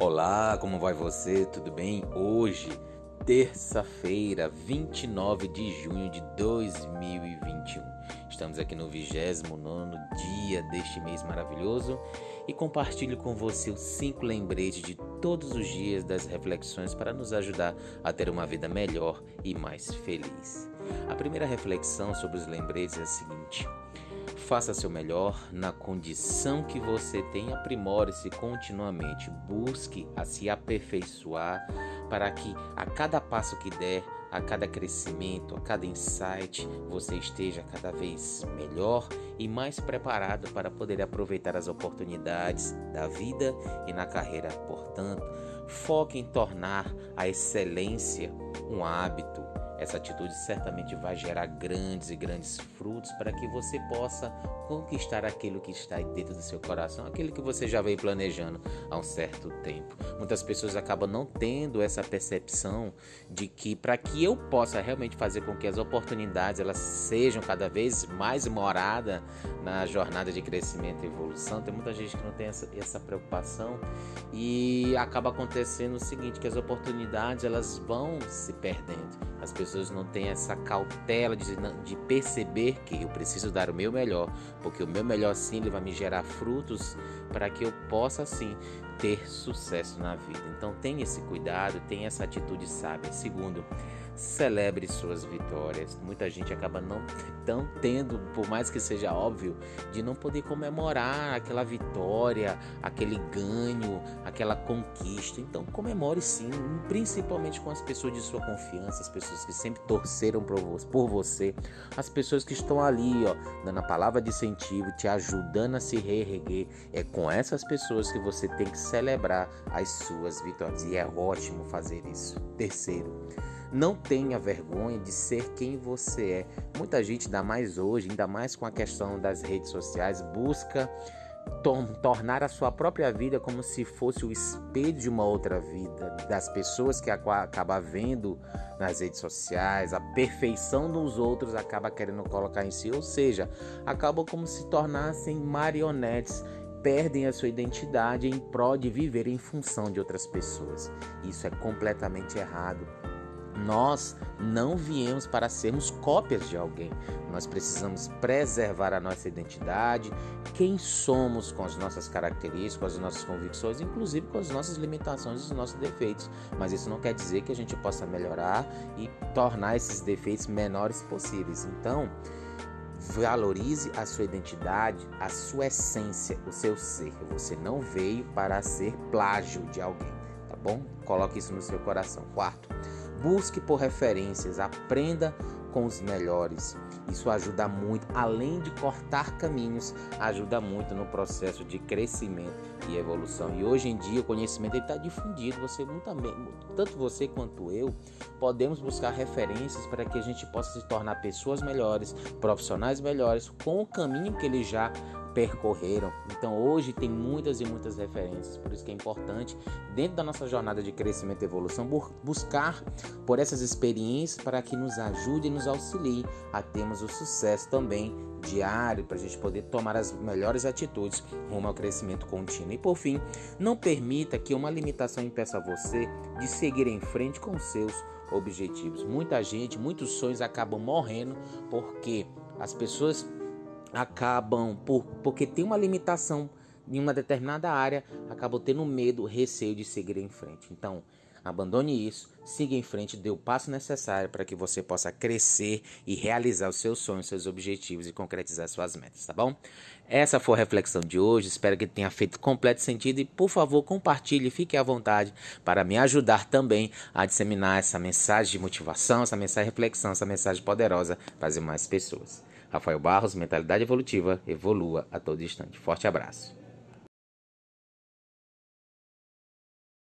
Olá, como vai você? Tudo bem? Hoje, terça-feira, 29 de junho de 2021. Estamos aqui no 29 dia deste mês maravilhoso e compartilho com você os cinco lembretes de todos os dias das reflexões para nos ajudar a ter uma vida melhor e mais feliz. A primeira reflexão sobre os lembretes é a seguinte: Faça seu melhor na condição que você tem, aprimore-se continuamente, busque a se aperfeiçoar para que a cada passo que der, a cada crescimento, a cada insight, você esteja cada vez melhor e mais preparado para poder aproveitar as oportunidades da vida e na carreira. Portanto, foque em tornar a excelência um hábito essa atitude certamente vai gerar grandes e grandes frutos para que você possa conquistar aquilo que está dentro do seu coração, aquilo que você já veio planejando há um certo tempo. Muitas pessoas acabam não tendo essa percepção de que para que eu possa realmente fazer com que as oportunidades elas sejam cada vez mais moradas na jornada de crescimento e evolução, tem muita gente que não tem essa, essa preocupação e acaba acontecendo o seguinte, que as oportunidades elas vão se perdendo. As pessoas não têm essa cautela de, de perceber que eu preciso dar o meu melhor, porque o meu melhor sim ele vai me gerar frutos para que eu possa sim ter sucesso na vida. Então tenha esse cuidado, tenha essa atitude sábia. Segundo, celebre suas vitórias. Muita gente acaba não tão tendo, por mais que seja óbvio, de não poder comemorar aquela vitória, aquele ganho, aquela conquista. Então comemore sim, principalmente com as pessoas de sua confiança, as pessoas que sempre torceram por você, as pessoas que estão ali, ó, dando a palavra de incentivo, te ajudando a se reerguer. É com essas pessoas que você tem que celebrar as suas vitórias e é ótimo fazer isso. Terceiro, não tenha vergonha de ser quem você é. Muita gente, ainda mais hoje, ainda mais com a questão das redes sociais, busca tornar a sua própria vida como se fosse o espelho de uma outra vida, das pessoas que acaba vendo nas redes sociais, a perfeição dos outros acaba querendo colocar em si, ou seja, acabam como se tornassem marionetes perdem a sua identidade em prol de viver em função de outras pessoas. Isso é completamente errado. Nós não viemos para sermos cópias de alguém. Nós precisamos preservar a nossa identidade, quem somos com as nossas características, com as nossas convicções, inclusive com as nossas limitações e os nossos defeitos. Mas isso não quer dizer que a gente possa melhorar e tornar esses defeitos menores possíveis. Então, valorize a sua identidade, a sua essência, o seu ser. Você não veio para ser plágio de alguém, tá bom? Coloque isso no seu coração. Quarto, Busque por referências, aprenda com os melhores. Isso ajuda muito, além de cortar caminhos, ajuda muito no processo de crescimento e evolução. E hoje em dia o conhecimento está difundido. Você tanto você quanto eu podemos buscar referências para que a gente possa se tornar pessoas melhores, profissionais melhores, com o caminho que ele já percorreram. Então hoje tem muitas e muitas referências, por isso que é importante, dentro da nossa jornada de crescimento e evolução, buscar por essas experiências para que nos ajude e nos auxilie a termos o sucesso também diário, para a gente poder tomar as melhores atitudes rumo ao crescimento contínuo. E por fim, não permita que uma limitação impeça você de seguir em frente com seus objetivos. Muita gente, muitos sonhos acabam morrendo porque as pessoas acabam por porque tem uma limitação em uma determinada área, acabam tendo medo, receio de seguir em frente. Então, abandone isso, siga em frente, dê o passo necessário para que você possa crescer e realizar os seus sonhos, seus objetivos e concretizar suas metas, tá bom? Essa foi a reflexão de hoje, espero que tenha feito completo sentido e, por favor, compartilhe, fique à vontade para me ajudar também a disseminar essa mensagem de motivação, essa mensagem de reflexão, essa mensagem poderosa para mais pessoas. Rafael Barros, Mentalidade Evolutiva, evolua a todo instante. Forte abraço.